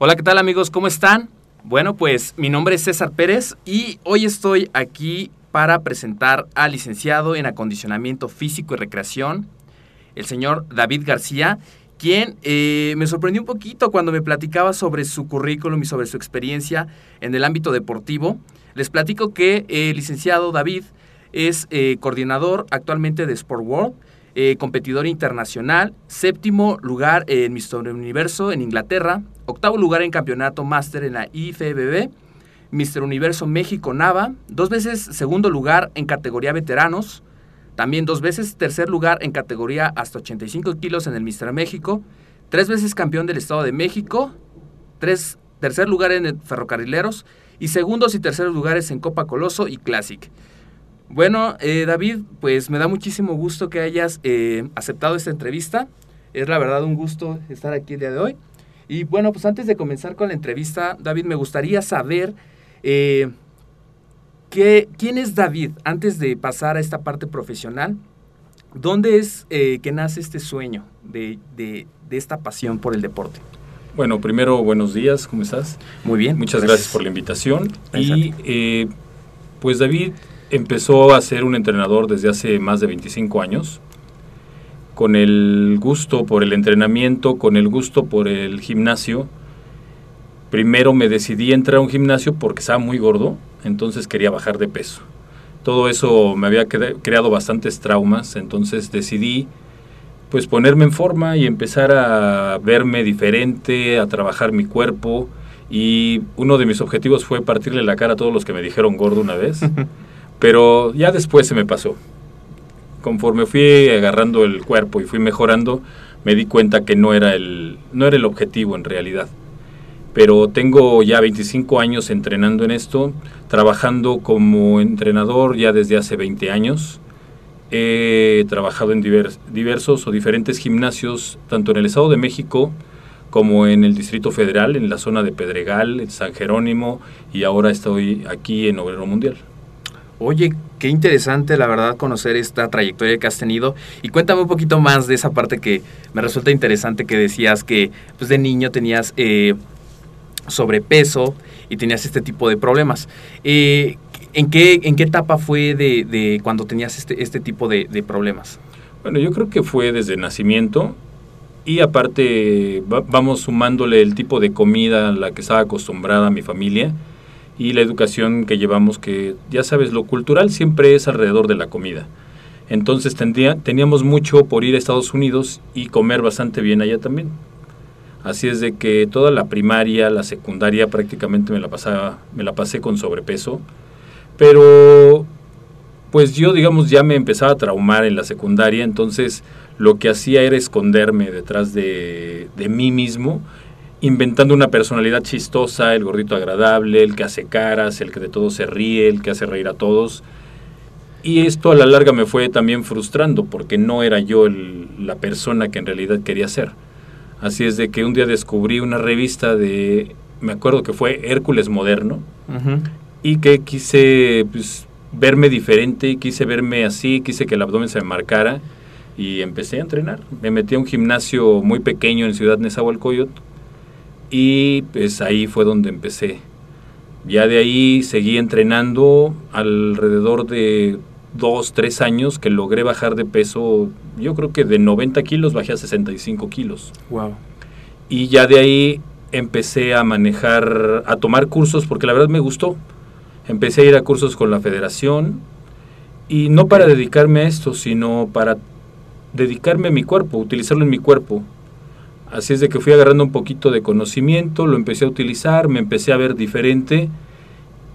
Hola, ¿qué tal amigos? ¿Cómo están? Bueno, pues mi nombre es César Pérez y hoy estoy aquí para presentar al licenciado en acondicionamiento físico y recreación, el señor David García, quien eh, me sorprendió un poquito cuando me platicaba sobre su currículum y sobre su experiencia en el ámbito deportivo. Les platico que el licenciado David es eh, coordinador actualmente de Sport World, eh, competidor internacional, séptimo lugar en Mr. Universo en Inglaterra, octavo lugar en campeonato máster en la IFBB, Mr. Universo México Nava, dos veces segundo lugar en categoría veteranos, también dos veces tercer lugar en categoría hasta 85 kilos en el Mr. México, tres veces campeón del Estado de México, tres, tercer lugar en Ferrocarrileros y segundos y terceros lugares en Copa Coloso y Classic. Bueno, eh, David, pues me da muchísimo gusto que hayas eh, aceptado esta entrevista. Es la verdad un gusto estar aquí el día de hoy. Y bueno, pues antes de comenzar con la entrevista, David, me gustaría saber eh, quién es David antes de pasar a esta parte profesional. ¿Dónde es eh, que nace este sueño de, esta pasión por el deporte? Bueno, primero, buenos días, ¿cómo estás? Muy bien. Muchas gracias, por la invitación. Y eh, pues David empezó a ser un entrenador desde hace más de 25 años con el gusto por el entrenamiento, con el gusto por el gimnasio. Primero me decidí a entrar a un gimnasio porque estaba muy gordo, entonces quería bajar de peso. Todo eso me había creado bastantes traumas, entonces decidí pues ponerme en forma y empezar a verme diferente, a trabajar mi cuerpo y uno de mis objetivos fue partirle la cara a todos los que me dijeron gordo una vez, pero ya después se me pasó conforme fui agarrando el cuerpo y fui mejorando, me di cuenta que no era el, no era el objetivo en realidad. Pero tengo ya 25 años entrenando en esto, trabajando como entrenador ya desde hace 20 años. He trabajado en diversos o diferentes gimnasios, tanto en el Estado de México como en el Distrito Federal, en la zona de Pedregal, en San Jerónimo, y ahora estoy aquí en Obrero Mundial. Oye, qué interesante la verdad conocer esta trayectoria que has tenido y cuéntame un poquito más de esa parte que me resulta interesante que decías que pues de niño tenías eh, sobrepeso y tenías este tipo de problemas. Eh, ¿en, qué, ¿En qué etapa fue de, cuando tenías este, este tipo de, de, problemas? Bueno, yo creo que fue desde nacimiento y aparte vamos sumándole el tipo de comida a la que estaba acostumbrada mi familia y la educación que llevamos, que ya sabes, lo cultural siempre es alrededor de la comida. Entonces tendría, teníamos mucho por ir a Estados Unidos y comer bastante bien allá también. Así es de que toda la primaria, la secundaria prácticamente me la, pasaba, me la pasé con sobrepeso. Pero pues yo digamos ya me empezaba a traumar en la secundaria, entonces lo que hacía era esconderme detrás de, de mí mismo inventando una personalidad chistosa, el gordito agradable, el que hace caras, el que de todo se ríe, el que hace reír a todos. Y esto a la larga me fue también frustrando porque no era yo la persona que en realidad quería ser. Así es de que un día descubrí una revista de, me acuerdo que fue Hércules Moderno, y que quise pues, verme diferente, quise verme así, quise que el abdomen se me marcara y empecé a entrenar. Me metí a un gimnasio muy pequeño en Ciudad Nezahualcóyotl y pues ahí fue donde empecé. Ya de ahí seguí entrenando alrededor de dos, tres años que logré bajar de peso, yo creo que de 90 kilos bajé a 65 kilos. Wow. Y ya de ahí empecé a manejar, a tomar cursos porque la verdad me gustó. Empecé a ir a cursos con la federación y no para dedicarme a esto, sino para dedicarme a mi cuerpo, utilizarlo en mi cuerpo. Así es de que fui agarrando un poquito de conocimiento, lo empecé a utilizar, me empecé a ver diferente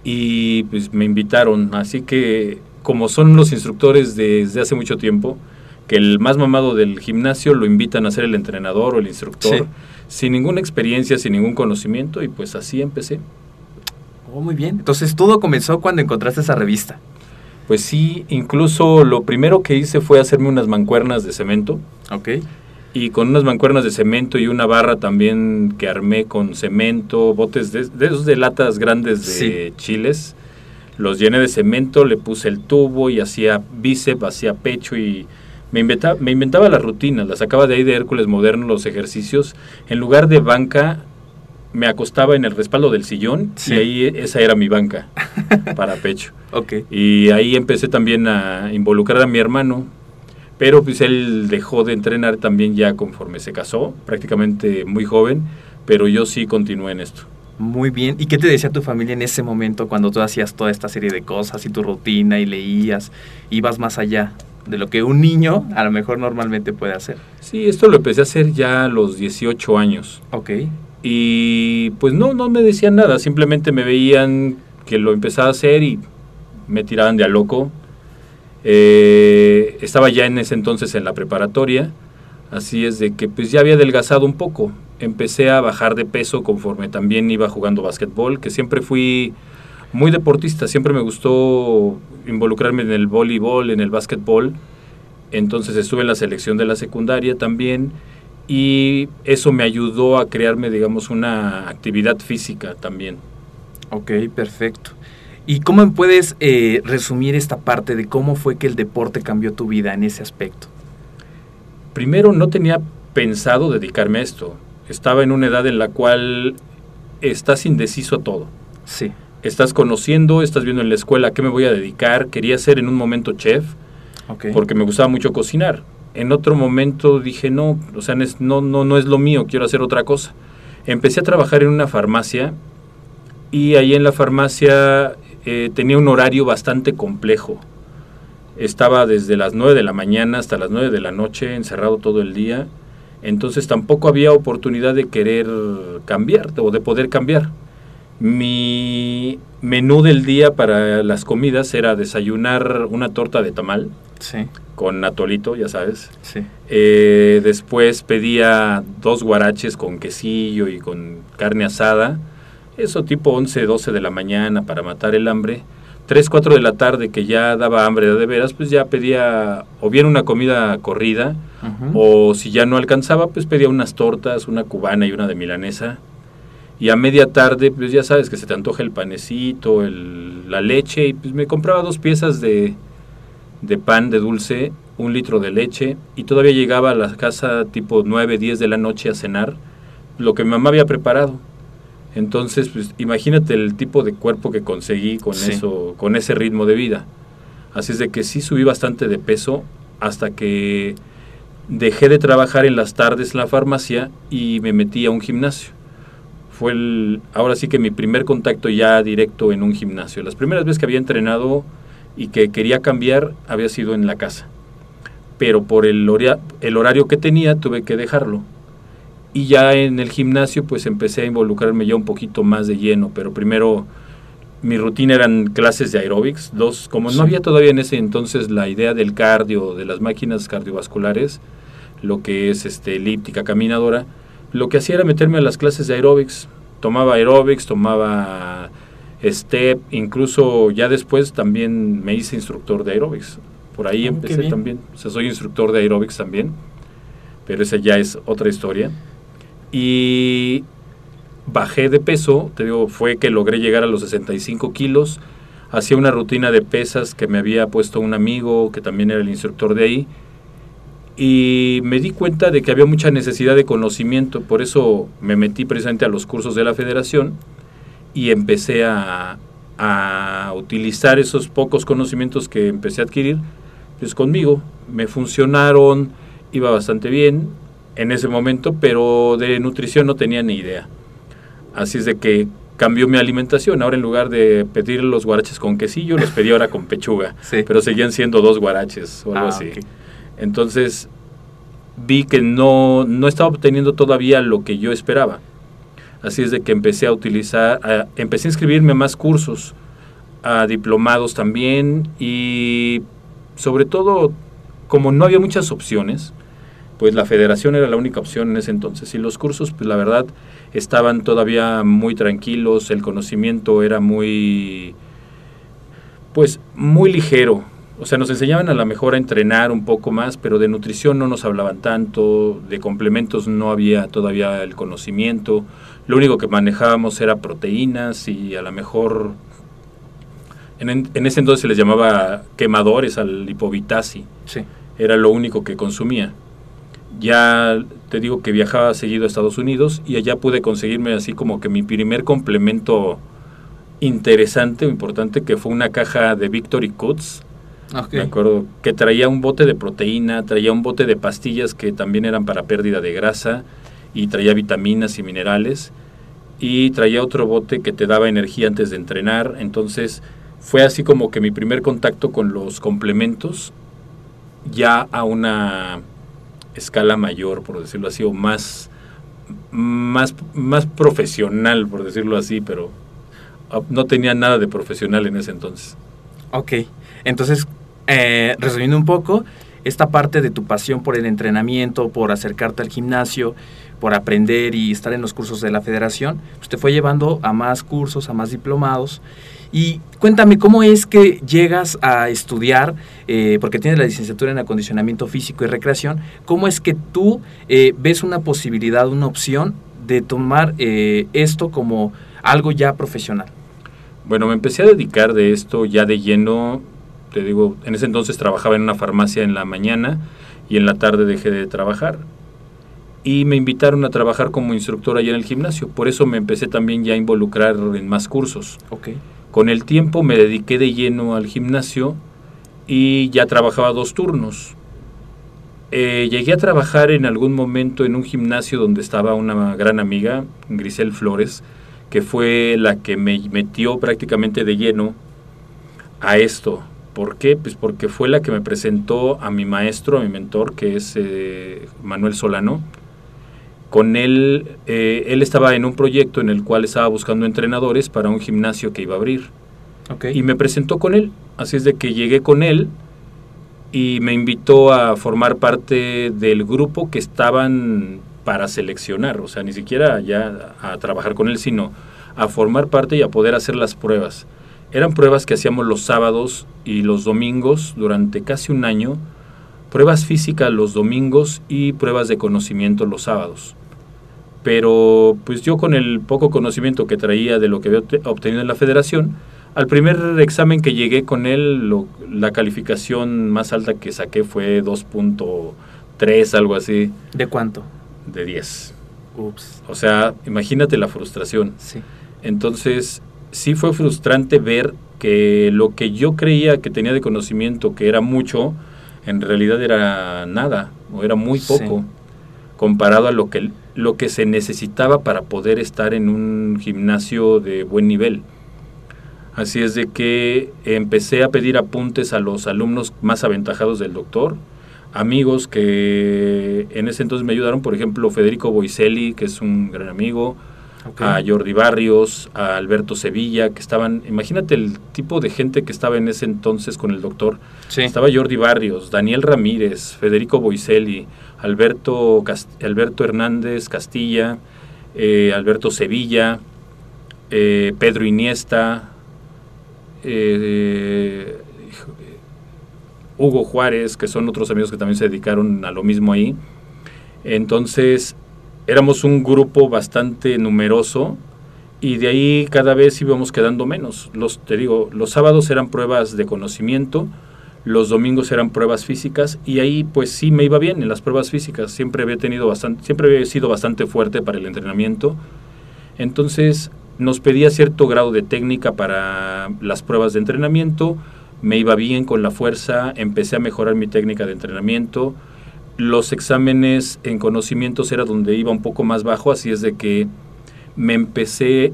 y pues me invitaron. Así que como son los instructores desde hace mucho tiempo, que el más mamado del gimnasio lo invitan a ser el entrenador o el instructor, sin ninguna experiencia, sin ningún conocimiento, y pues así empecé. Oh, muy bien. Entonces todo comenzó cuando encontraste esa revista. Pues sí, incluso lo primero que hice fue hacerme unas mancuernas de cemento. Ok. Y con unas mancuernas de cemento y una barra también que armé con cemento, botes de, esos de latas grandes de chiles. Los llené de cemento, le puse el tubo y hacía bíceps, hacía pecho y me inventaba, me inventaba las rutinas, las sacaba de ahí de Hércules Moderno, los ejercicios. En lugar de banca, me acostaba en el respaldo del sillón y ahí esa era mi banca para pecho. Okay. Y ahí empecé también a involucrar a mi hermano, pero pues él dejó de entrenar también ya conforme se casó, prácticamente muy joven, pero yo sí continué en esto. Muy bien. ¿Y qué te decía tu familia en ese momento cuando tú hacías toda esta serie de cosas y tu rutina y leías, ibas más allá de lo que un niño a lo mejor normalmente puede hacer? Sí, esto lo empecé a hacer ya a los 18 años. Ok. Y pues no, no me decían nada, simplemente me veían que lo empezaba a hacer y me tiraban de a loco. Eh, estaba ya en ese entonces en la preparatoria, así es de que pues ya había adelgazado un poco empecé a bajar de peso conforme también iba jugando básquetbol, que siempre fui muy deportista, siempre me gustó involucrarme en el voleibol, en el básquetbol. Entonces estuve en la selección de la secundaria también y eso me ayudó a crearme, digamos, una actividad física también. Ok, perfecto. ¿Y cómo puedes eh, resumir esta parte de cómo fue que el deporte cambió tu vida en ese aspecto? Primero, no tenía pensado dedicarme a esto estaba en una edad en la cual estás indeciso a todo. Sí. Estás conociendo, estás viendo en la escuela a qué me voy a dedicar. Quería ser en un momento chef, porque me gustaba mucho cocinar. En otro momento dije, no, o sea, no, no, no es lo mío, quiero hacer otra cosa. Empecé a trabajar en una farmacia y ahí en la farmacia eh, tenía un horario bastante complejo. Estaba desde las 9 de la mañana hasta las 9 de la noche, encerrado todo el día entonces tampoco había oportunidad de querer cambiar o de poder cambiar. Mi menú del día para las comidas era desayunar una torta de tamal con atolito, ya sabes. Eh, después pedía dos guaraches con quesillo y con carne asada. Eso tipo 11, 12 de la mañana para matar el hambre. 3, 4 de la tarde que ya daba hambre de veras, pues ya pedía o bien una comida corrida, o si ya no alcanzaba, pues pedía unas tortas, una cubana y una de milanesa. Y a media tarde, pues ya sabes que se te antoja el panecito, el, la leche, y pues me compraba dos piezas de, de pan de dulce, un litro de leche, y todavía llegaba a la casa tipo 9, 10 de la noche a cenar, lo que mi mamá había preparado. Entonces, pues imagínate el tipo de cuerpo que conseguí con eso, con ese ritmo de vida. Así es de que sí subí bastante de peso hasta que dejé de trabajar en las tardes en la farmacia y me metí a un gimnasio. Fue el, ahora sí que mi primer contacto ya directo en un gimnasio. Las primeras veces que había entrenado y que quería cambiar había sido en la casa. Pero por el, el horario que tenía tuve que dejarlo y ya en el gimnasio pues empecé a involucrarme ya un poquito más de lleno, pero primero mi rutina eran clases de aeróbics, dos, como no había todavía en ese entonces la idea del cardio, de las máquinas cardiovasculares, lo que es este elíptica, caminadora, lo que hacía era meterme a las clases de aeróbics, tomaba aeróbics, tomaba step, incluso ya después también me hice instructor de aeróbics. Por ahí ah, empecé también, o sea, soy instructor de aeróbics también, pero esa ya es otra historia. Y bajé de peso, te digo, fue que logré llegar a los 65 kilos, hacía una rutina de pesas que me había puesto un amigo que también era el instructor de ahí, y me di cuenta de que había mucha necesidad de conocimiento, por eso me metí precisamente a los cursos de la federación y empecé a, a utilizar esos pocos conocimientos que empecé a adquirir pues conmigo. Me funcionaron, iba bastante bien en ese momento, pero de nutrición no tenía ni idea. Así es de que cambió mi alimentación. Ahora en lugar de pedir los guaraches con quesillo, los pedí ahora con pechuga. Pero seguían siendo dos guaraches o algo ah, así. Entonces vi que no, no estaba obteniendo todavía lo que yo esperaba. Así es de que empecé a utilizar, empecé a inscribirme a más cursos, a diplomados también y sobre todo como no había muchas opciones, pues la federación era la única opción en ese entonces y los cursos pues la verdad estaban todavía muy tranquilos, el conocimiento era muy pues muy ligero, o sea, nos enseñaban a la mejor a entrenar un poco más, pero de nutrición no nos hablaban tanto, de complementos no había todavía el conocimiento, lo único que manejábamos era proteínas y a lo mejor en, en ese entonces se les llamaba quemadores al lipovitasi. Sí. Era lo único que consumía. Ya te digo que viajaba seguido a Estados Unidos y allá pude conseguirme así como que mi primer complemento interesante o importante que fue una caja de Victory Cuts me acuerdo que traía un bote de proteína, traía un bote de pastillas que también eran para pérdida de grasa y traía vitaminas y minerales y traía otro bote que te daba energía antes de entrenar. Entonces fue así como que mi primer contacto con los complementos ya a una escala mayor, por decirlo así, o más, más, más profesional, por decirlo así, pero ah, no tenía nada de profesional en ese entonces. Ok, entonces eh, resumiendo un poco, esta parte de tu pasión por el entrenamiento, por acercarte al gimnasio, por aprender y estar en los cursos de la federación, pues te fue llevando a más cursos, a más diplomados. Y cuéntame, ¿cómo es que llegas a estudiar, eh, porque tienes la licenciatura en acondicionamiento físico y recreación, cómo es que tú eh, ves una posibilidad, una opción de tomar eh, esto como algo ya profesional? Bueno, me empecé a dedicar de esto ya de lleno te digo, en ese entonces trabajaba en una farmacia en la mañana y en la tarde dejé de trabajar. Y me invitaron a trabajar como instructor allá en el gimnasio. Por eso me empecé también ya a involucrar en más cursos. Okay. Con el tiempo me dediqué de lleno al gimnasio y ya trabajaba dos turnos. Eh, llegué a trabajar en algún momento en un gimnasio donde estaba una gran amiga, Grisel Flores, que fue la que me metió prácticamente de lleno a esto, ¿Por qué? Pues porque fue la que me presentó a mi maestro, a mi mentor, que es eh, Manuel Solano. Con él, eh, él estaba en un proyecto en el cual estaba buscando entrenadores para un gimnasio que iba a abrir. Y me presentó con él. Así es de que llegué con él y me invitó a formar parte del grupo que estaban para seleccionar. O sea, ni siquiera ya a trabajar con él, sino a formar parte y a poder hacer las pruebas. Eran pruebas que hacíamos los sábados y los domingos durante casi un año, pruebas físicas los domingos y pruebas de conocimiento los sábados. Pero pues yo con el poco conocimiento que traía de lo que había obtenido en la federación, al primer examen que llegué con él, la calificación más alta que saqué fue 2.3, algo así. ¿De cuánto? De 10. Ups. O sea, imagínate la frustración. Sí. Entonces, sí fue frustrante ver que lo que yo creía que tenía de conocimiento, que era mucho, en realidad era nada, o era muy poco, comparado a lo que, lo que se necesitaba para poder estar en un gimnasio de buen nivel. Así es de que empecé a pedir apuntes a los alumnos más aventajados del doctor, amigos que en ese entonces me ayudaron, por ejemplo, Federico Boiselli, que es un gran amigo, a Jordi Barrios, a Alberto Sevilla, que estaban, imagínate el tipo de gente que estaba en ese entonces con el doctor. Estaba Jordi Barrios, Daniel Ramírez, Federico Boiselli, Alberto, Alberto Hernández Castilla, eh, Alberto Sevilla, eh, Pedro Iniesta, eh, Hugo Juárez, que son otros amigos que también se dedicaron a lo mismo ahí. Entonces, éramos un grupo bastante numeroso y de ahí cada vez íbamos quedando menos. Los, te digo, los sábados eran pruebas de conocimiento, los domingos eran pruebas físicas y ahí pues sí me iba bien en las pruebas físicas. Siempre había tenido bastante, siempre había sido bastante fuerte para el entrenamiento. Entonces nos pedía cierto grado de técnica para las pruebas de entrenamiento. Me iba bien con la fuerza, empecé a mejorar mi técnica de entrenamiento. Los exámenes en conocimientos era donde iba un poco más bajo, así es de que me empecé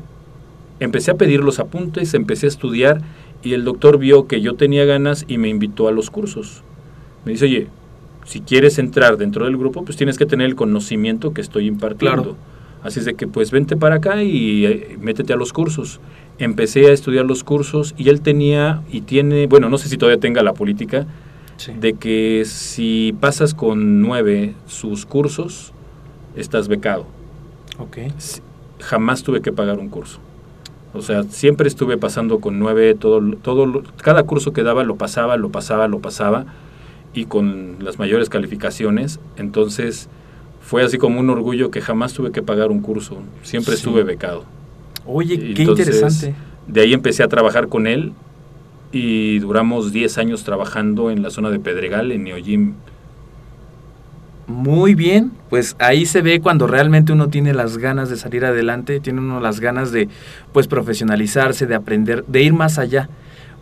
empecé a pedir los apuntes, empecé a estudiar y el doctor vio que yo tenía ganas y me invitó a los cursos. Me dice, oye, si quieres entrar dentro del grupo, pues tienes que tener el conocimiento que estoy impartiendo. Así es de que pues vente para acá y eh, métete a los cursos. Empecé a estudiar los cursos y él tenía y tiene, bueno, no sé si todavía tenga la política, de que si pasas con nueve sus cursos, estás becado. Ok. Jamás tuve que pagar un curso. O sea, siempre estuve pasando con nueve, todo, todo, cada curso que daba lo pasaba, lo pasaba, lo pasaba, y con las mayores calificaciones. Entonces, fue así como un orgullo que jamás tuve que pagar un curso, siempre estuve becado. Oye, qué interesante. De ahí empecé a trabajar con él y duramos 10 años trabajando en la zona de Pedregal, en Neojim. Muy bien, pues ahí se ve cuando realmente uno tiene las ganas de salir adelante, tiene uno las ganas de pues profesionalizarse, de aprender, de ir más allá.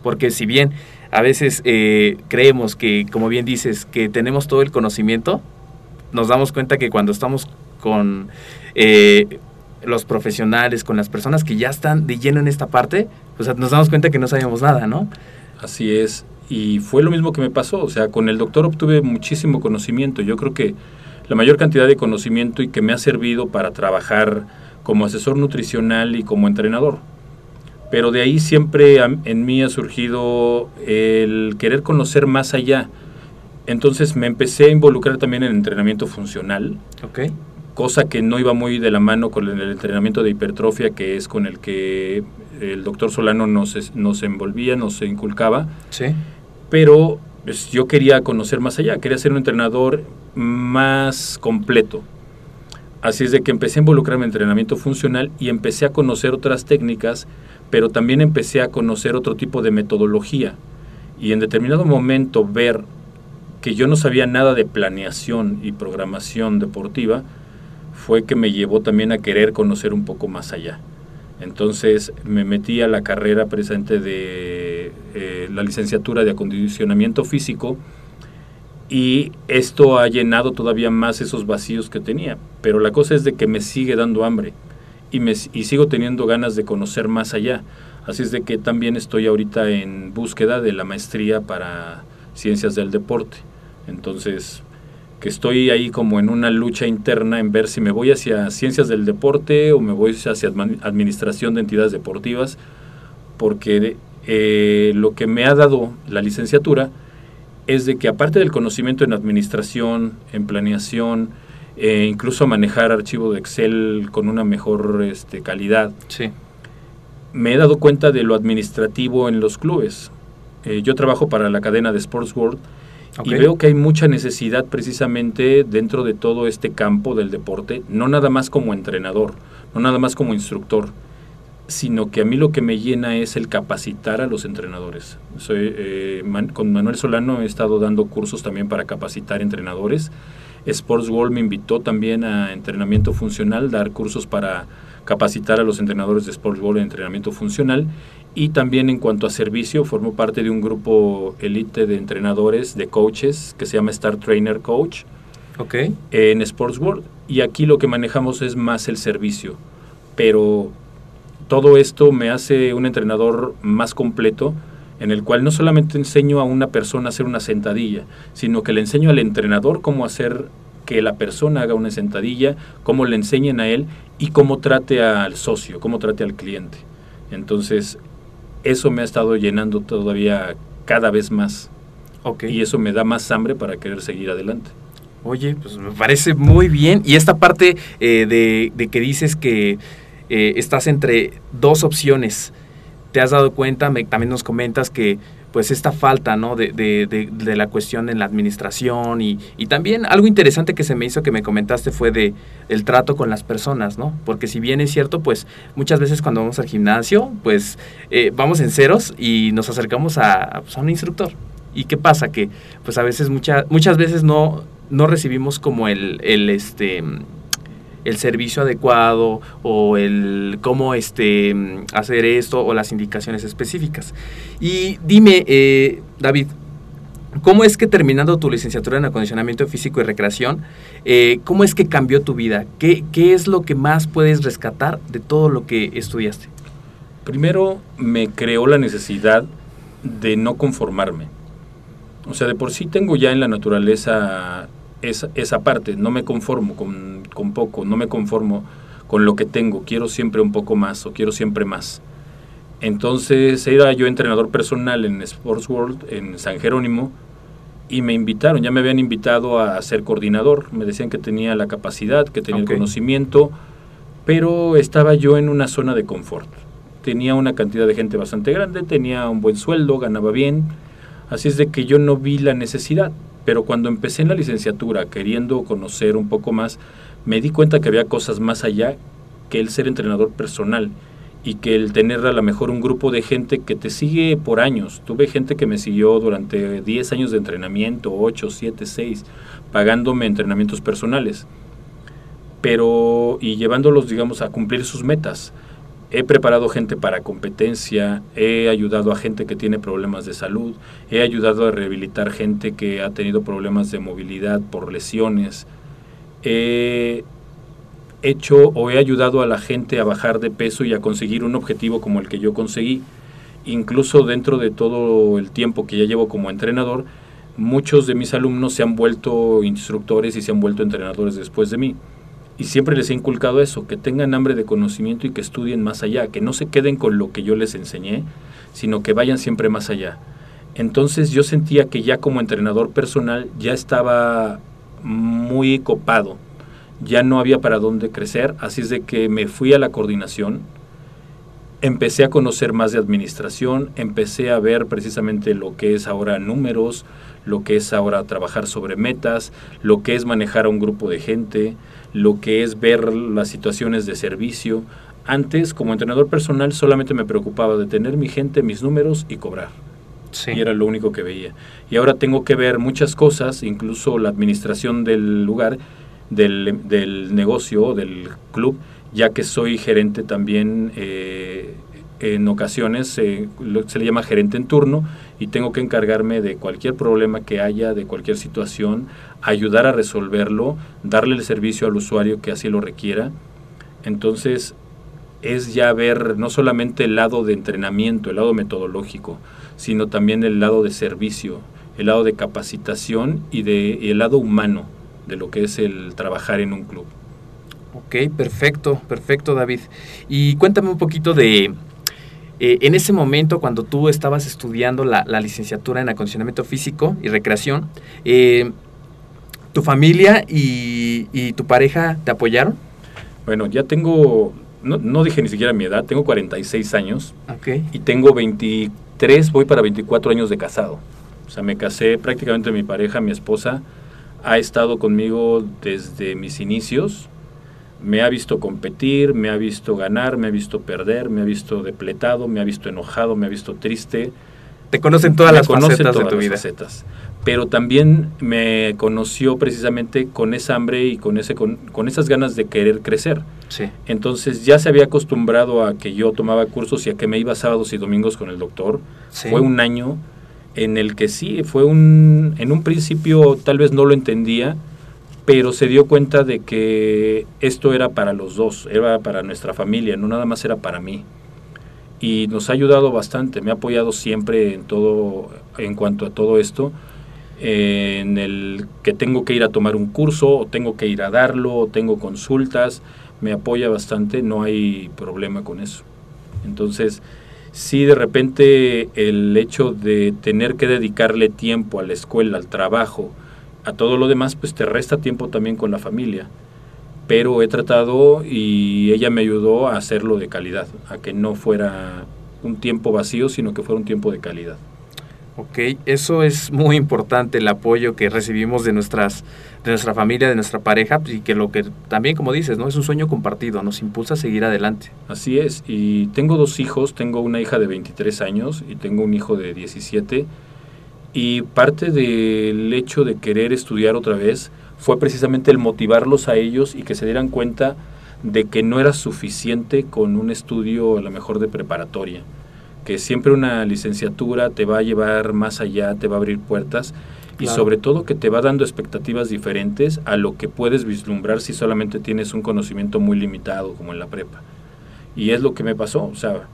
Porque si bien a veces eh, creemos que, como bien dices, que tenemos todo el conocimiento, nos damos cuenta que cuando estamos con eh, los profesionales, con las personas que ya están de lleno en esta parte, pues nos damos cuenta que no sabíamos nada, ¿no? Así es. Y fue lo mismo que me pasó, o sea, con el doctor obtuve muchísimo conocimiento. Yo creo que la mayor cantidad de conocimiento y que me ha servido para trabajar como asesor nutricional y como entrenador. Pero de ahí siempre en mí ha surgido el querer conocer más allá. Entonces me empecé a involucrar también en entrenamiento funcional. Okay. Cosa que no iba muy de la mano con el entrenamiento de hipertrofia, que es con el que el doctor Solano nos, nos envolvía, nos inculcaba. Sí pero pues, yo quería conocer más allá, quería ser un entrenador más completo. Así es de que empecé a involucrarme en entrenamiento funcional y empecé a conocer otras técnicas, pero también empecé a conocer otro tipo de metodología. Y en determinado momento ver que yo no sabía nada de planeación y programación deportiva, fue que me llevó también a querer conocer un poco más allá. Entonces me metí a la carrera presente de eh, la licenciatura de acondicionamiento físico y esto ha llenado todavía más esos vacíos que tenía. Pero la cosa es de que me sigue dando hambre y, me, sigo teniendo ganas de conocer más allá. Así es de que también estoy ahorita en búsqueda de la maestría para ciencias del deporte. Entonces, que estoy ahí como en una lucha interna en ver si me voy hacia ciencias del deporte o me voy hacia administración de entidades deportivas, porque eh, lo que me ha dado la licenciatura es de que aparte del conocimiento en administración, en planeación, e incluso manejar archivo de Excel con una mejor este, calidad, sí. me he dado cuenta de lo administrativo en los clubes. Eh, yo trabajo para la cadena de Sports World y veo que hay mucha necesidad precisamente dentro de todo este campo del deporte, no nada más como entrenador, no nada más como instructor, sino que a mí lo que me llena es el capacitar a los entrenadores. Soy, eh, con Manuel Solano he estado dando cursos también para capacitar entrenadores. Sports World me invitó también a entrenamiento funcional, dar cursos para capacitar a los entrenadores de Sports World en entrenamiento funcional y también en cuanto a servicio, formo parte de un grupo elite de entrenadores, de coaches, que se llama Star Trainer Coach. Okay. En Sports World. Y aquí lo que manejamos es más el servicio. Pero todo esto me hace un entrenador más completo, en el cual no solamente enseño a una persona a hacer una sentadilla, sino que le enseño al entrenador cómo hacer que la persona haga una sentadilla, cómo le enseñen a él y cómo trate al socio, cómo trate al cliente. Entonces, eso me ha estado llenando todavía cada vez más. Okay. Y eso me da más hambre para querer seguir adelante. Oye, pues me parece muy bien. Y esta parte eh, de, que dices que eh, estás entre dos opciones, ¿te has dado cuenta? También nos comentas que pues esta falta, ¿no? De, de, la cuestión en la administración y, y, también algo interesante que se me hizo que me comentaste fue de el trato con las personas, ¿no? Porque si bien es cierto, pues muchas veces cuando vamos al gimnasio, pues eh, vamos en ceros y nos acercamos a, pues, a, un instructor. ¿Y qué pasa? Que pues a veces, muchas muchas veces no, no recibimos como el, el este el servicio adecuado o el cómo este, hacer esto o las indicaciones específicas. Y dime, eh, David, ¿cómo es que terminando tu licenciatura en acondicionamiento físico y recreación, eh, cómo es que cambió tu vida? ¿Qué, ¿Qué es lo que más puedes rescatar de todo lo que estudiaste? Primero me creó la necesidad de no conformarme. O sea, de por sí tengo ya en la naturaleza esa, esa parte, no me conformo con, con, poco, no me conformo con lo que tengo, quiero siempre un poco más o quiero siempre más. Entonces era yo entrenador personal en Sports World, en San Jerónimo, y me invitaron, ya me habían invitado a ser coordinador, me decían que tenía la capacidad, que tenía el conocimiento, pero estaba yo en una zona de confort. Tenía una cantidad de gente bastante grande, tenía un buen sueldo, ganaba bien, así es de que yo no vi la necesidad. Pero cuando empecé en la licenciatura, queriendo conocer un poco más, me di cuenta que había cosas más allá que el ser entrenador personal y que el tener a lo mejor un grupo de gente que te sigue por años. Tuve gente que me siguió durante 10 años de entrenamiento, 8, 7, 6, pagándome entrenamientos personales, pero y llevándolos, digamos, a cumplir sus metas. He preparado gente para competencia, he ayudado a gente que tiene problemas de salud, he ayudado a rehabilitar gente que ha tenido problemas de movilidad por lesiones. He hecho o he ayudado a la gente a bajar de peso y a conseguir un objetivo como el que yo conseguí. Incluso dentro de todo el tiempo que ya llevo como entrenador, muchos de mis alumnos se han vuelto instructores y se han vuelto entrenadores después de mí. Y siempre les he inculcado eso, que tengan hambre de conocimiento y que estudien más allá, que no se queden con lo que yo les enseñé, sino que vayan siempre más allá. Entonces yo sentía que ya como entrenador personal ya estaba muy copado, ya no había para dónde crecer, así es de que me fui a la coordinación, empecé a conocer más de administración, empecé a ver precisamente lo que es ahora números, lo que es ahora trabajar sobre metas, lo que es manejar a un grupo de gente, lo que es ver las situaciones de servicio. Antes, como entrenador personal, solamente me preocupaba de tener mi gente, mis números y cobrar. Y era lo único que veía. Y ahora tengo que ver muchas cosas, incluso la administración del lugar, del, del negocio, del club, ya que soy gerente también eh, en ocasiones eh, se le llama gerente en turno y tengo que encargarme de cualquier problema que haya, de cualquier situación, ayudar a resolverlo, darle el servicio al usuario que así lo requiera. Entonces es ya ver no solamente el lado de entrenamiento, el lado metodológico, sino también el lado de servicio, el lado de capacitación y, de, el lado humano de lo que es el trabajar en un club. Ok, perfecto, perfecto David. Y cuéntame un poquito de, eh, en ese momento, cuando tú estabas estudiando la, licenciatura en acondicionamiento físico y recreación, eh, ¿tu familia y, tu pareja te apoyaron? Bueno, ya tengo, no, dije ni siquiera mi edad, tengo 46 años y tengo 23, voy para 24 años de casado. O sea, me casé prácticamente mi pareja, mi esposa, ha estado conmigo desde mis inicios me ha visto competir, me ha visto ganar, me ha visto perder, me ha visto depletado, me ha visto enojado, me ha visto triste. Te conocen todas las facetas de tu vida. Pero también me conoció precisamente con esa hambre y con, ese, con, esas ganas de querer crecer. Sí. Entonces ya se había acostumbrado a que yo tomaba cursos y a que me iba sábados y domingos con el doctor. Fue un año en el que sí, fue un... En un principio tal vez no lo entendía, pero se dio cuenta de que esto era para los dos, era para nuestra familia, no nada más era para mí. Y nos ha ayudado bastante, me ha apoyado siempre en todo, en cuanto a todo esto, en el que tengo que ir a tomar un curso, o tengo que ir a darlo, o tengo consultas, me apoya bastante, no hay problema con eso. Entonces, si de repente el hecho de tener que dedicarle tiempo a la escuela, al trabajo, a todo lo demás, pues te resta tiempo también con la familia. Pero he tratado y ella me ayudó a hacerlo de calidad, a que no fuera un tiempo vacío, sino que fuera un tiempo de calidad. Ok, eso es muy importante, el apoyo que recibimos de nuestras de nuestra familia, de nuestra pareja, pues, y que lo que también, como dices, ¿no? Es un sueño compartido, nos impulsa a seguir adelante. Así es, y tengo dos hijos, tengo una hija de 23 años y tengo un hijo de 17, y parte del hecho de querer estudiar otra vez fue precisamente el motivarlos a ellos y que se dieran cuenta de que no era suficiente con un estudio a lo mejor de preparatoria que siempre una licenciatura te va a llevar más allá, te va a abrir puertas y sobre todo que te va dando expectativas diferentes a lo que puedes vislumbrar si solamente tienes un conocimiento muy limitado como en la prepa. Y es lo que me pasó, o sea,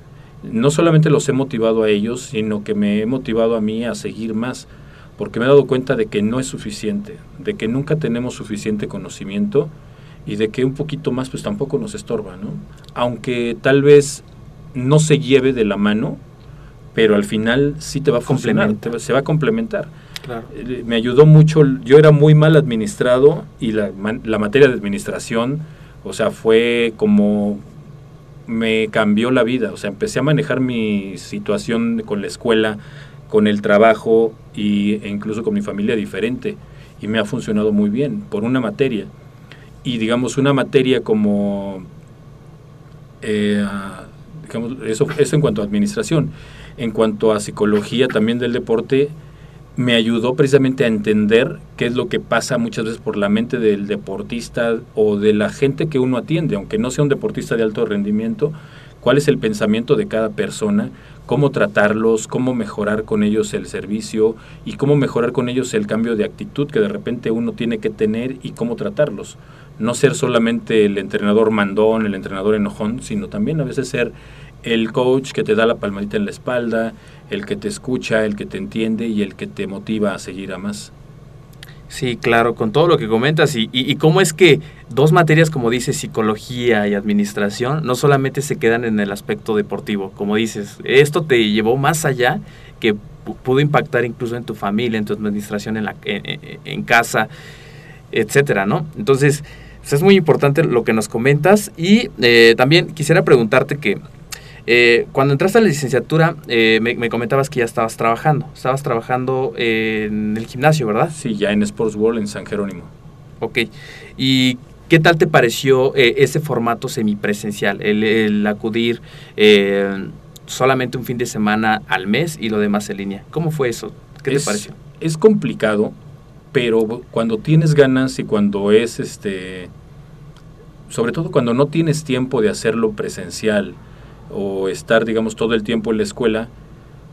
no solamente los he motivado a ellos, sino que me he motivado a mí a seguir más, porque me he dado cuenta de que no es suficiente, de que nunca tenemos suficiente conocimiento y de que un poquito más pues tampoco nos estorba, ¿no? Aunque tal vez no se lleve de la mano, pero al final sí te va a funcionar, se va a complementar. Eh, me ayudó mucho, yo era muy mal administrado y la, la materia de administración, o sea, fue como me cambió la vida, o sea, empecé a manejar mi situación con la escuela, con el trabajo y, e incluso con mi familia diferente y me ha funcionado muy bien por una materia. Y digamos, una materia como eh, eso, eso en cuanto a administración. En cuanto a psicología también del deporte, me ayudó precisamente a entender qué es lo que pasa muchas veces por la mente del deportista o de la gente que uno atiende, aunque no sea un deportista de alto rendimiento, cuál es el pensamiento de cada persona, cómo tratarlos, cómo mejorar con ellos el servicio y cómo mejorar con ellos el cambio de actitud que de repente uno tiene que tener y cómo tratarlos. No ser solamente el entrenador mandón, el entrenador enojón, sino también a veces ser el coach que te da la palmadita en la espalda, el que te escucha, el que te entiende y el que te motiva a seguir a más. Sí, claro, con todo lo que comentas y, cómo es que dos materias como dices, psicología y administración, no solamente se quedan en el aspecto deportivo, como dices, esto te llevó más allá que pudo impactar incluso en tu familia, en tu administración en, la, en casa, etcétera, ¿no? Entonces, pues, es muy importante lo que nos comentas y eh, también quisiera preguntarte que eh, cuando entraste a la licenciatura eh, me, comentabas que ya estabas trabajando, estabas trabajando en el gimnasio, ¿verdad? Sí, ya en Sports World en San Jerónimo. Ok, ¿y qué tal te pareció ese formato semipresencial, el, el acudir solamente un fin de semana al mes y lo demás en línea? ¿Cómo fue eso? ¿Qué te pareció? Es complicado pero cuando tienes ganas y cuando es este sobre todo cuando no tienes tiempo de hacerlo presencial o estar digamos todo el tiempo en la escuela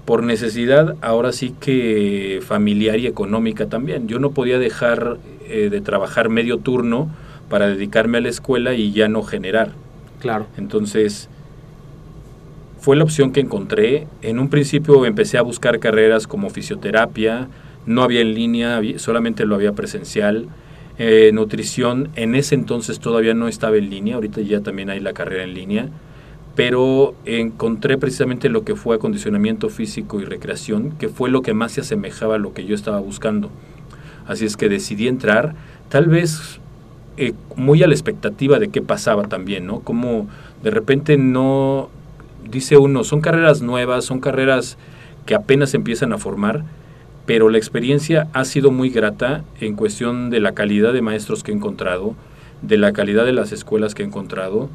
por necesidad ahora sí que familiar y económica también. Yo no podía dejar eh, de trabajar medio turno para dedicarme a la escuela y ya no generar. Claro. Entonces fue la opción que encontré. En un principio empecé a buscar carreras como fisioterapia no había en línea, solamente lo había presencial. Eh, nutrición en ese entonces todavía no estaba en línea, ahorita ya también hay la carrera en línea, pero encontré precisamente lo que fue acondicionamiento físico y recreación, que fue lo que más se asemejaba a lo que yo estaba buscando. Así es que decidí entrar, tal vez eh, muy a la expectativa de qué pasaba también, ¿no? Como de repente no, dice uno, son carreras nuevas, son carreras que apenas empiezan a formar, pero la experiencia ha sido muy grata en cuestión de la calidad de maestros que he encontrado, de la calidad de las escuelas que he encontrado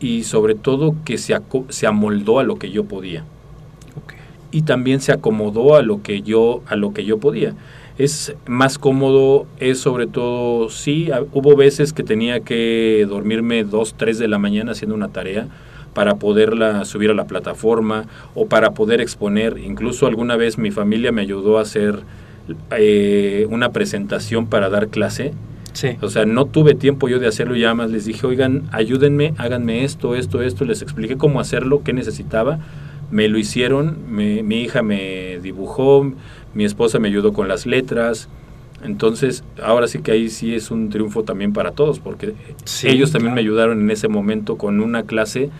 y sobre todo que se, se amoldó a lo que yo podía. Y también se acomodó a lo que yo a lo que yo podía. Es más cómodo, es sobre todo, sí, hubo veces que tenía que dormirme dos, tres de la mañana haciendo una tarea, para poderla subir a la plataforma o para poder exponer. Incluso alguna vez mi familia me ayudó a hacer eh, una presentación para dar clase. Sí. O sea, no tuve tiempo yo de hacerlo ya más. Les dije, oigan, ayúdenme, háganme esto, esto, esto. Les expliqué cómo hacerlo, qué necesitaba. Me lo hicieron, mi hija me dibujó, mi esposa me ayudó con las letras. Entonces, ahora sí que ahí sí es un triunfo también para todos, porque ellos también me ayudaron en ese momento con una clase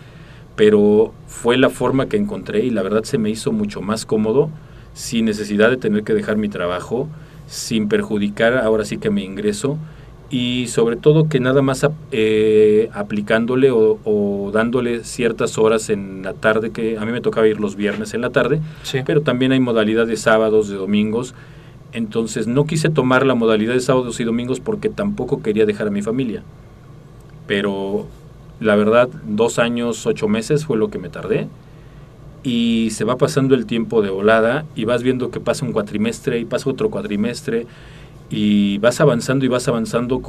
pero fue la forma que encontré y la verdad se me hizo mucho más cómodo sin necesidad de tener que dejar mi trabajo, sin perjudicar ahora sí que mi ingreso y sobre todo que nada más eh, aplicándole o, dándole ciertas horas en la tarde, que a mí me tocaba ir los viernes en la tarde, pero también hay modalidad de sábados, de domingos, entonces no quise tomar la modalidad de sábados y domingos porque tampoco quería dejar a mi familia, pero la verdad dos años, ocho meses fue lo que me tardé. Y se va pasando el tiempo de volada y vas viendo que pasa un cuatrimestre y pasa otro cuatrimestre y vas avanzando y vas avanzando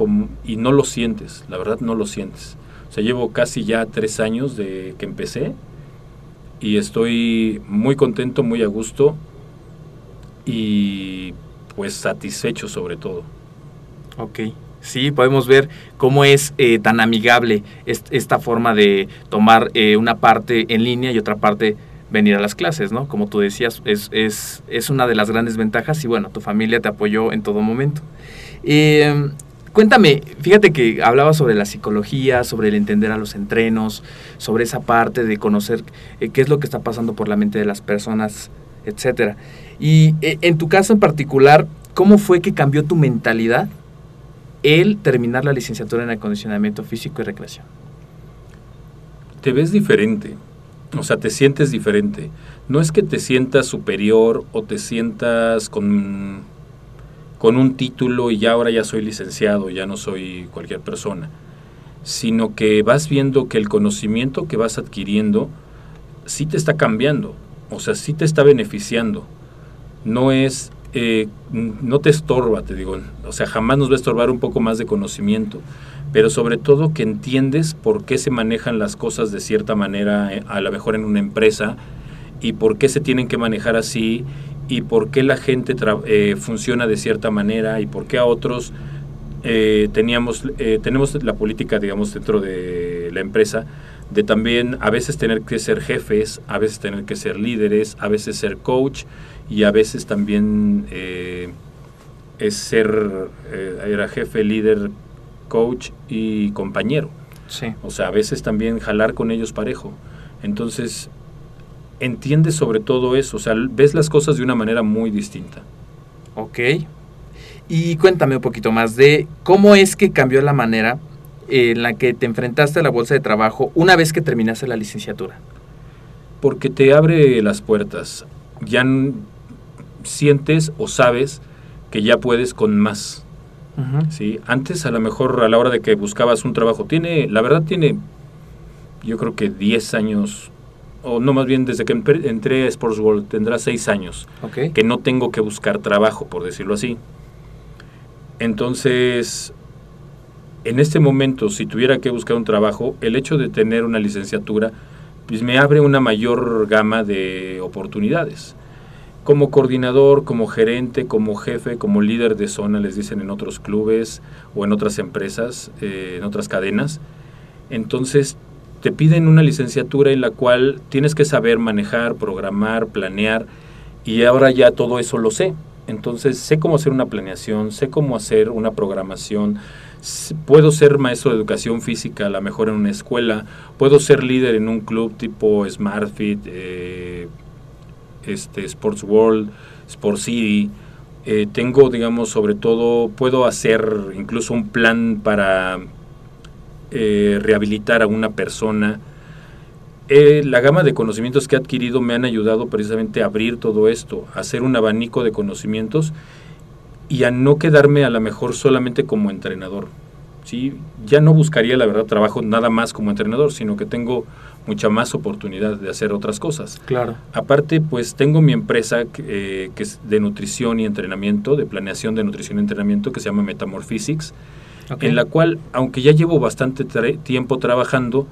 y no lo sientes, la verdad no lo sientes. O sea, llevo casi ya tres años de que empecé y estoy muy contento, muy a gusto y pues satisfecho sobre todo. Ok, sí, podemos ver cómo es eh, tan amigable esta forma de tomar eh, una parte en línea y otra parte venir a las clases, ¿no? Como tú decías, es, es, es una de las grandes ventajas y bueno, tu familia te apoyó en todo momento. Eh, cuéntame, fíjate que hablaba sobre la psicología, sobre el entender a los entrenos, sobre esa parte de conocer eh, qué es lo que está pasando por la mente de las personas, etcétera. Y eh, en tu caso en particular, ¿cómo fue que cambió tu mentalidad el terminar la licenciatura en acondicionamiento físico y recreación? Te ves diferente o sea, te sientes diferente. No es que te sientas superior o te sientas con, con un título y ya ahora ya soy licenciado, ya no soy cualquier persona, sino que vas viendo que el conocimiento que vas adquiriendo sí te está cambiando, o sea, sí te está beneficiando. No es, eh, no te estorba, te digo, o sea, jamás nos va a estorbar un poco más de conocimiento pero sobre todo que entiendes por qué se manejan las cosas de cierta manera, eh, a lo mejor en una empresa, y por qué se tienen que manejar así, y por qué la gente eh, funciona de cierta manera, y por qué a otros teníamos, tenemos la política, digamos, dentro de la empresa, de también a veces tener que ser jefes, a veces tener que ser líderes, a veces ser coach, y a veces también es ser, era jefe, líder, coach y compañero. Sí. O sea, a veces también jalar con ellos parejo. Entonces, entiendes sobre todo eso, o sea, ves las cosas de una manera muy distinta. Ok. Y cuéntame un poquito más de cómo es que cambió la manera en la que te enfrentaste a la bolsa de trabajo una vez que terminaste la licenciatura. Porque te abre las puertas. Ya sientes o sabes que ya puedes con más. ¿sí? Antes a lo mejor a la hora de que buscabas un trabajo, tiene, la verdad tiene, yo creo que 10 años, o no más bien desde que entré a Sports World, tendrá 6 años, que no tengo que buscar trabajo, por decirlo así. Entonces, en este momento, si tuviera que buscar un trabajo, el hecho de tener una licenciatura, pues me abre una mayor gama de oportunidades como coordinador, como gerente, como jefe, como líder de zona, les dicen en otros clubes o en otras empresas, eh, en otras cadenas. Entonces, te piden una licenciatura en la cual tienes que saber manejar, programar, planear, y ahora ya todo eso lo sé. Entonces, sé cómo hacer una planeación, sé cómo hacer una programación, puedo ser maestro de educación física, a lo mejor en una escuela, puedo ser líder en un club tipo SmartFit, eh, este, Sports World, Sports City. Eh, tengo, digamos, sobre todo, puedo hacer incluso un plan para eh, rehabilitar a una persona. Eh, la gama de conocimientos que he adquirido me han ayudado precisamente a abrir todo esto, a hacer un abanico de conocimientos y a no quedarme a lo mejor solamente como entrenador. ¿sí? Ya no buscaría, la verdad, trabajo nada más como entrenador, sino que tengo mucha más oportunidad de hacer otras cosas. Claro. Aparte, pues tengo mi empresa eh, que es de nutrición y entrenamiento, de planeación de nutrición y entrenamiento, que se llama Metamorphysics, en la cual, aunque ya llevo bastante tiempo trabajando,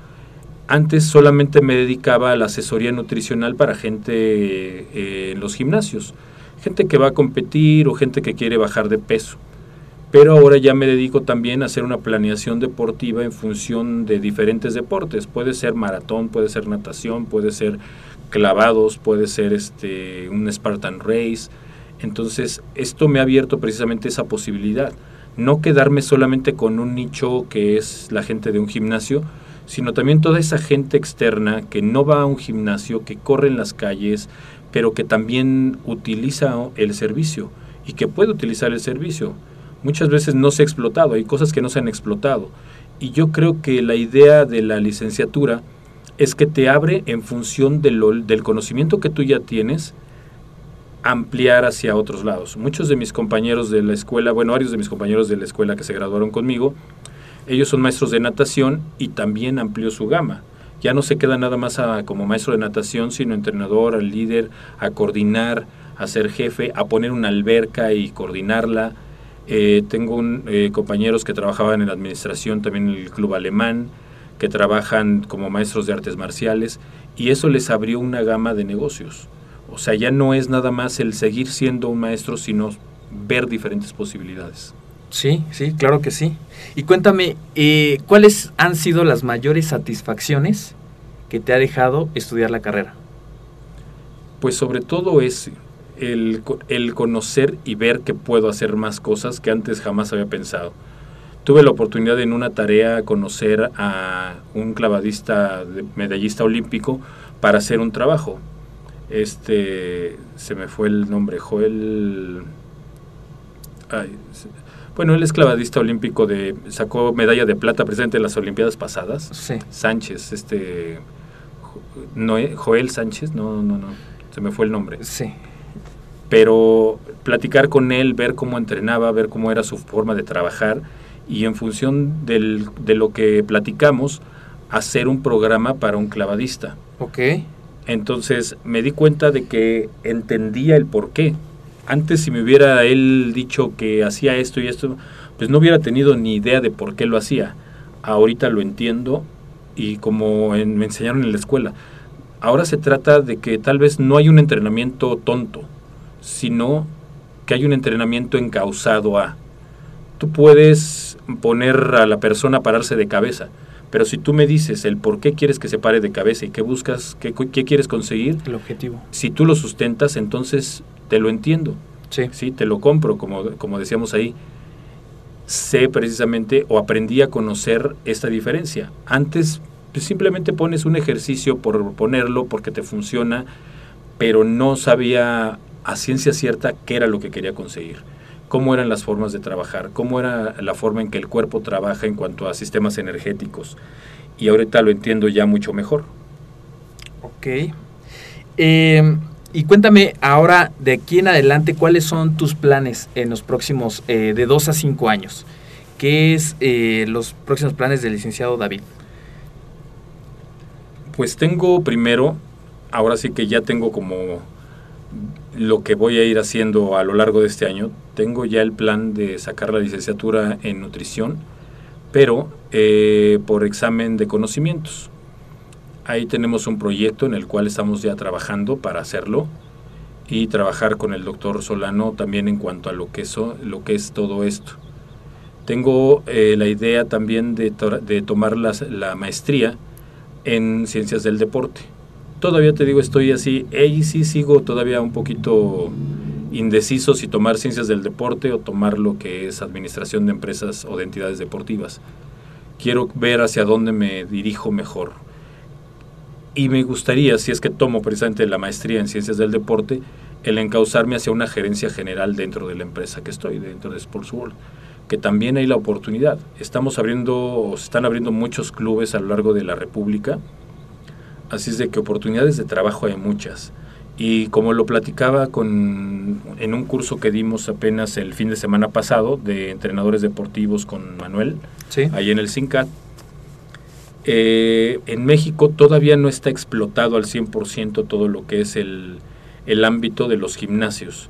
antes solamente me dedicaba a la asesoría nutricional para gente eh, en los gimnasios, gente que va a competir o gente que quiere bajar de peso pero ahora ya me dedico también a hacer una planeación deportiva en función de diferentes deportes. Puede ser maratón, puede ser natación, puede ser clavados, puede ser este un Spartan Race. Entonces, esto me ha abierto precisamente esa posibilidad. No quedarme solamente con un nicho que es la gente de un gimnasio, sino también toda esa gente externa que no va a un gimnasio, que corre en las calles, pero que también utiliza el servicio y que puede utilizar el servicio muchas veces no se ha explotado, hay cosas que no se han explotado. Y yo creo que la idea de la licenciatura es que te abre en función del conocimiento que tú ya tienes, ampliar hacia otros lados. Muchos de mis compañeros de la escuela, bueno, varios de mis compañeros de la escuela que se graduaron conmigo, ellos son maestros de natación y también amplió su gama. Ya no se queda nada más como maestro de natación, sino entrenador, al líder, a coordinar, a ser jefe, a poner una alberca y coordinarla. Eh, tengo eh, compañeros que trabajaban en la administración, también en el club alemán, que trabajan como maestros de artes marciales, y eso les abrió una gama de negocios. O sea, ya no es nada más el seguir siendo un maestro, sino ver diferentes posibilidades. Sí, sí, claro que sí. Y cuéntame, eh, ¿cuáles han sido las mayores satisfacciones que te ha dejado estudiar la carrera? Pues sobre todo es el, el conocer y ver que puedo hacer más cosas que antes jamás había pensado. Tuve la oportunidad en una tarea conocer a un clavadista, medallista olímpico, para hacer un trabajo. Este, se me fue el nombre, Joel... bueno, él es clavadista olímpico de sacó medalla de plata presente en las Olimpiadas pasadas. Sí. Sánchez, este Joel Sánchez, no, no, no, se me fue el nombre. Sí. Pero platicar con él, ver cómo entrenaba, ver cómo era su forma de trabajar y en función del, de lo que platicamos, hacer un programa para un clavadista. Ok. Entonces me di cuenta de que entendía el por qué. Antes si me hubiera él dicho que hacía esto y esto, pues no hubiera tenido ni idea de por qué lo hacía. Ahorita lo entiendo y como me enseñaron en la escuela. Ahora se trata de que tal vez no hay un entrenamiento tonto, sino que hay un entrenamiento encausado a. Tú puedes poner a la persona a pararse de cabeza, pero si tú me dices el por qué quieres que se pare de cabeza y qué buscas, qué, quieres conseguir, el objetivo. Si tú lo sustentas, entonces te lo entiendo. Sí. Sí, te lo compro, como, como decíamos ahí. Sé precisamente o aprendí a conocer esta diferencia. Antes pues, simplemente pones un ejercicio por ponerlo, porque te funciona, pero no sabía a ciencia cierta qué era lo que quería conseguir cómo eran las formas de trabajar, cómo era la forma en que el cuerpo trabaja en cuanto a sistemas energéticos. Y ahorita lo entiendo ya mucho mejor. Ok. Em, y cuéntame ahora, de aquí en adelante, ¿cuáles son tus planes en los próximos eh, de dos a cinco años? ¿Qué es eh, los próximos planes del licenciado David? Pues tengo primero, ahora sí que ya tengo como lo que voy a ir haciendo a lo largo de este año. Tengo ya el plan de sacar la licenciatura en nutrición, pero eh, por examen de conocimientos. Ahí tenemos un proyecto en el cual estamos ya trabajando para hacerlo y trabajar con el doctor Solano también en cuanto a lo que, lo que es todo esto. Tengo eh, la idea también de tomar la maestría en ciencias del deporte todavía te digo, estoy así, y sí sigo todavía un poquito indeciso si tomar ciencias del deporte o tomar lo que es administración de empresas o de entidades deportivas. Quiero ver hacia dónde me dirijo mejor. Y me gustaría, si es que tomo precisamente la maestría en ciencias del deporte, el encauzarme hacia una gerencia general dentro de la empresa que estoy, dentro de Sports World, que también hay la oportunidad. Estamos abriendo, o se están abriendo muchos clubes a lo largo de la República, Así es de que oportunidades de trabajo hay muchas. Y como lo platicaba con, en un curso que dimos apenas el fin de semana pasado de entrenadores deportivos con Manuel, ahí en el CINCAT, eh, en México todavía no está explotado al 100% todo lo que es el, el ámbito de los gimnasios.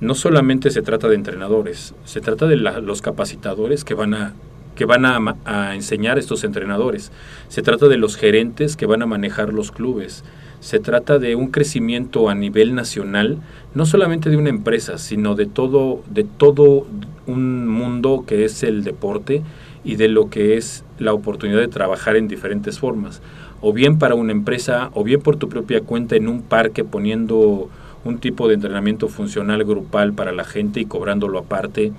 No solamente se trata de entrenadores, se trata de los capacitadores que van a que van a, enseñar estos entrenadores. Se trata de los gerentes que van a manejar los clubes. Se trata de un crecimiento a nivel nacional, no solamente de una empresa, sino de todo, de todo un mundo que es el deporte y de lo que es la oportunidad de trabajar en diferentes formas. O bien para una empresa, o bien por tu propia cuenta en un parque poniendo un tipo de entrenamiento funcional grupal para la gente y cobrándolo aparte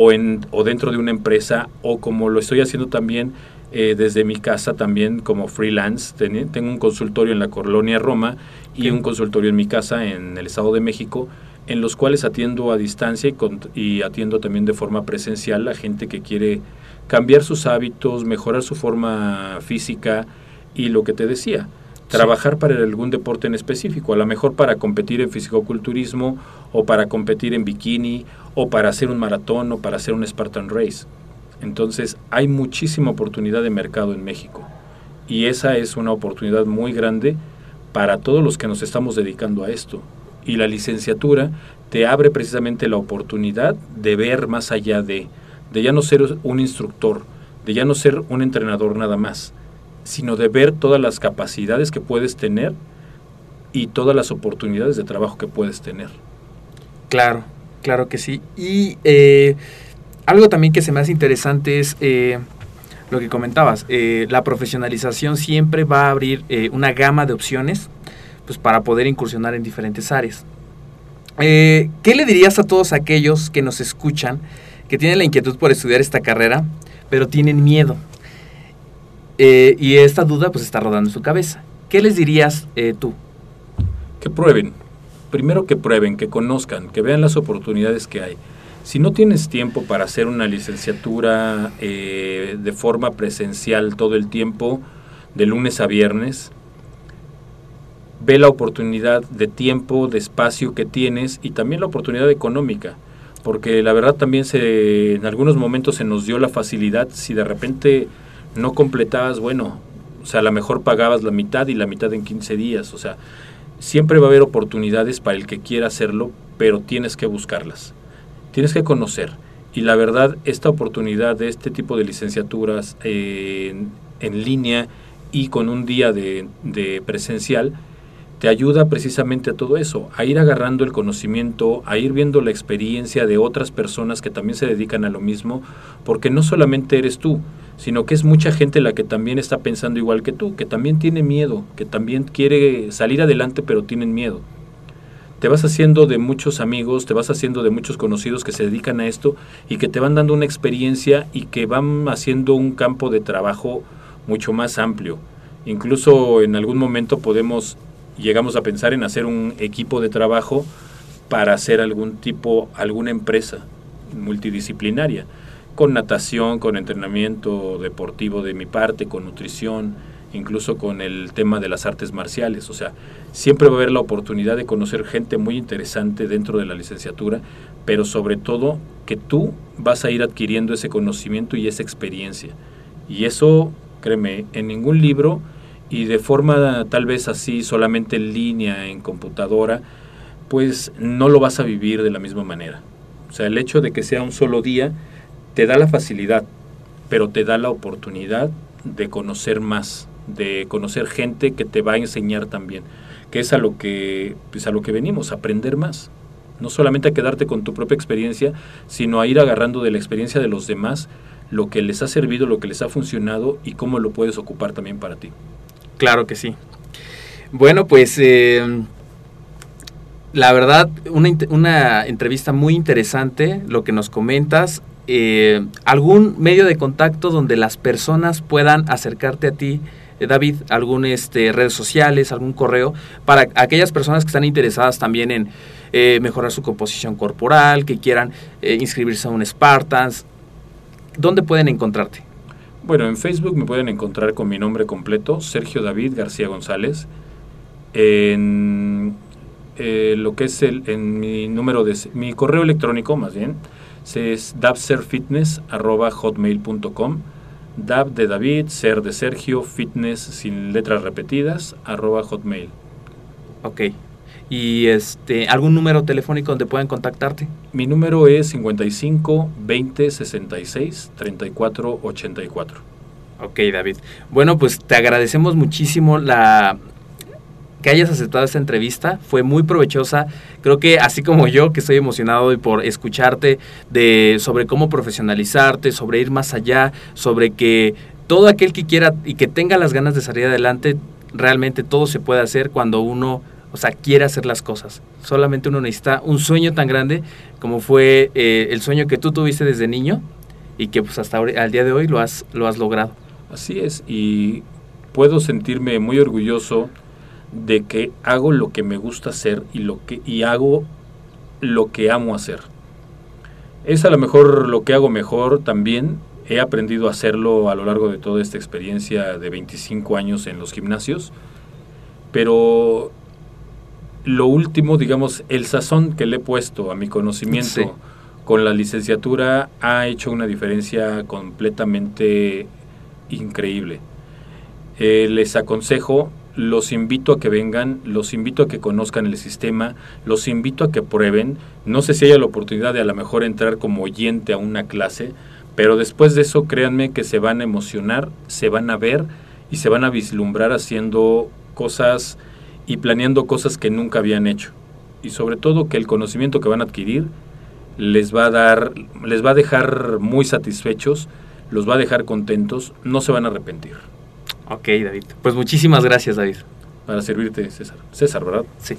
o, en, o dentro de una empresa o como lo estoy haciendo también eh, desde mi casa también como freelance. tengo un consultorio en la colonia Roma y un consultorio en mi casa en el Estado de México en los cuales atiendo a distancia y, y atiendo también de forma presencial a gente que quiere cambiar sus hábitos, mejorar su forma física y lo que te decía, trabajar para algún deporte en específico, a lo mejor para competir en fisicoculturismo o para competir en bikini o para hacer un maratón o para hacer un Spartan Race. Entonces hay muchísima oportunidad de mercado en México y esa es una oportunidad muy grande para todos los que nos estamos dedicando a esto. Y la licenciatura te abre precisamente la oportunidad de ver más allá de, de ya no ser un instructor, de ya no ser un entrenador nada más, sino de ver todas las capacidades que puedes tener y todas las oportunidades de trabajo que puedes tener. Claro, claro que sí. Y eh, algo también que se me hace interesante es eh, lo que comentabas. Eh, la profesionalización siempre va a abrir una gama de opciones pues, para poder incursionar en diferentes áreas. ¿Qué le dirías a todos aquellos que nos escuchan, que tienen la inquietud por estudiar esta carrera, pero tienen miedo? Eh, y esta duda pues está rodando en su cabeza. ¿Qué les dirías eh, tú? Que prueben. Primero que prueben, que conozcan, que vean las oportunidades que hay. Si no tienes tiempo para hacer una licenciatura eh, de forma presencial todo el tiempo, de lunes a viernes, ve la oportunidad de tiempo, de espacio que tienes y también la oportunidad económica. Porque la verdad también se, en algunos momentos se nos dio la facilidad, si de repente no completabas, bueno, o sea, a lo mejor pagabas la mitad y la mitad en 15 días, o sea, siempre va a haber oportunidades para el que quiera hacerlo, pero tienes que buscarlas, tienes que conocer. Y la verdad, esta oportunidad de este tipo de licenciaturas eh, en, línea y con un día de, de presencial, te ayuda precisamente a todo eso, a ir agarrando el conocimiento, a ir viendo la experiencia de otras personas que también se dedican a lo mismo, porque no solamente eres tú, sino que es mucha gente la que también está pensando igual que tú, que también tiene miedo, que también quiere salir adelante pero tienen miedo. Te vas haciendo de muchos amigos, te vas haciendo de muchos conocidos que se dedican a esto y que te van dando una experiencia y que van haciendo un campo de trabajo mucho más amplio. Incluso en algún momento podemos, llegamos a pensar en hacer un equipo de trabajo para hacer algún tipo, alguna empresa multidisciplinaria con natación, con entrenamiento deportivo de mi parte, con nutrición, incluso con el tema de las artes marciales. O sea, siempre va a haber la oportunidad de conocer gente muy interesante dentro de la licenciatura, pero sobre todo que tú vas a ir adquiriendo ese conocimiento y esa experiencia. Y eso, créeme, en ningún libro y de forma tal vez así, solamente en línea, en computadora, pues no lo vas a vivir de la misma manera. O sea, el hecho de que sea un solo día, te da la facilidad, pero te da la oportunidad de conocer más, de conocer gente que te va a enseñar también, que es a lo que, pues a lo que venimos, aprender más. No solamente a quedarte con tu propia experiencia, sino a ir agarrando de la experiencia de los demás lo que les ha servido, lo que les ha funcionado y cómo lo puedes ocupar también para ti. Claro que sí. Bueno, pues eh, la verdad, una, una, entrevista muy interesante, lo que nos comentas. Eh, algún medio de contacto donde las personas puedan acercarte a ti, eh, David, algún este, redes sociales, algún correo, para aquellas personas que están interesadas también en eh, mejorar su composición corporal, que quieran inscribirse a un Spartans, ¿dónde pueden encontrarte? Bueno, en Facebook me pueden encontrar con mi nombre completo, Sergio David García González. En lo que es el, en mi número de mi correo electrónico más bien es dabserfitness.hotmail.com Dab de David, Ser de Sergio, Fitness sin letras repetidas, arroba hotmail. Ok. ¿Y este algún número telefónico donde puedan contactarte? Mi número es 55 20 66 34 84. Ok, David. Bueno, pues te agradecemos muchísimo la, que hayas aceptado esta entrevista. Fue muy provechosa. Creo que así como yo, que estoy emocionado hoy por escucharte de sobre cómo profesionalizarte, sobre ir más allá, sobre que todo aquel que quiera y que tenga las ganas de salir adelante, realmente todo se puede hacer cuando uno, o sea, quiere hacer las cosas. Solamente uno necesita un sueño tan grande como fue eh, el sueño que tú tuviste desde niño y que pues hasta al día de hoy lo has, lo has logrado. Así es, y puedo sentirme muy orgulloso de que hago lo que me gusta hacer y lo que y hago lo que amo hacer. Es a lo mejor lo que hago mejor también. He aprendido a hacerlo a lo largo de toda esta experiencia de 25 años en los gimnasios. Pero lo último, digamos, el sazón que le he puesto a mi conocimiento con la licenciatura ha hecho una diferencia completamente increíble. Eh, les aconsejo, los invito a que vengan, los invito a que conozcan el sistema, los invito a que prueben. No sé si haya la oportunidad de a lo mejor entrar como oyente a una clase, pero después de eso créanme que se van a emocionar, se van a ver y se van a vislumbrar haciendo cosas y planeando cosas que nunca habían hecho. Y sobre todo que el conocimiento que van a adquirir les va a dar, les va a dejar muy satisfechos, los va a dejar contentos, no se van a arrepentir. Ok, David. Pues muchísimas gracias, David. Para servirte, César. César, ¿verdad? Sí.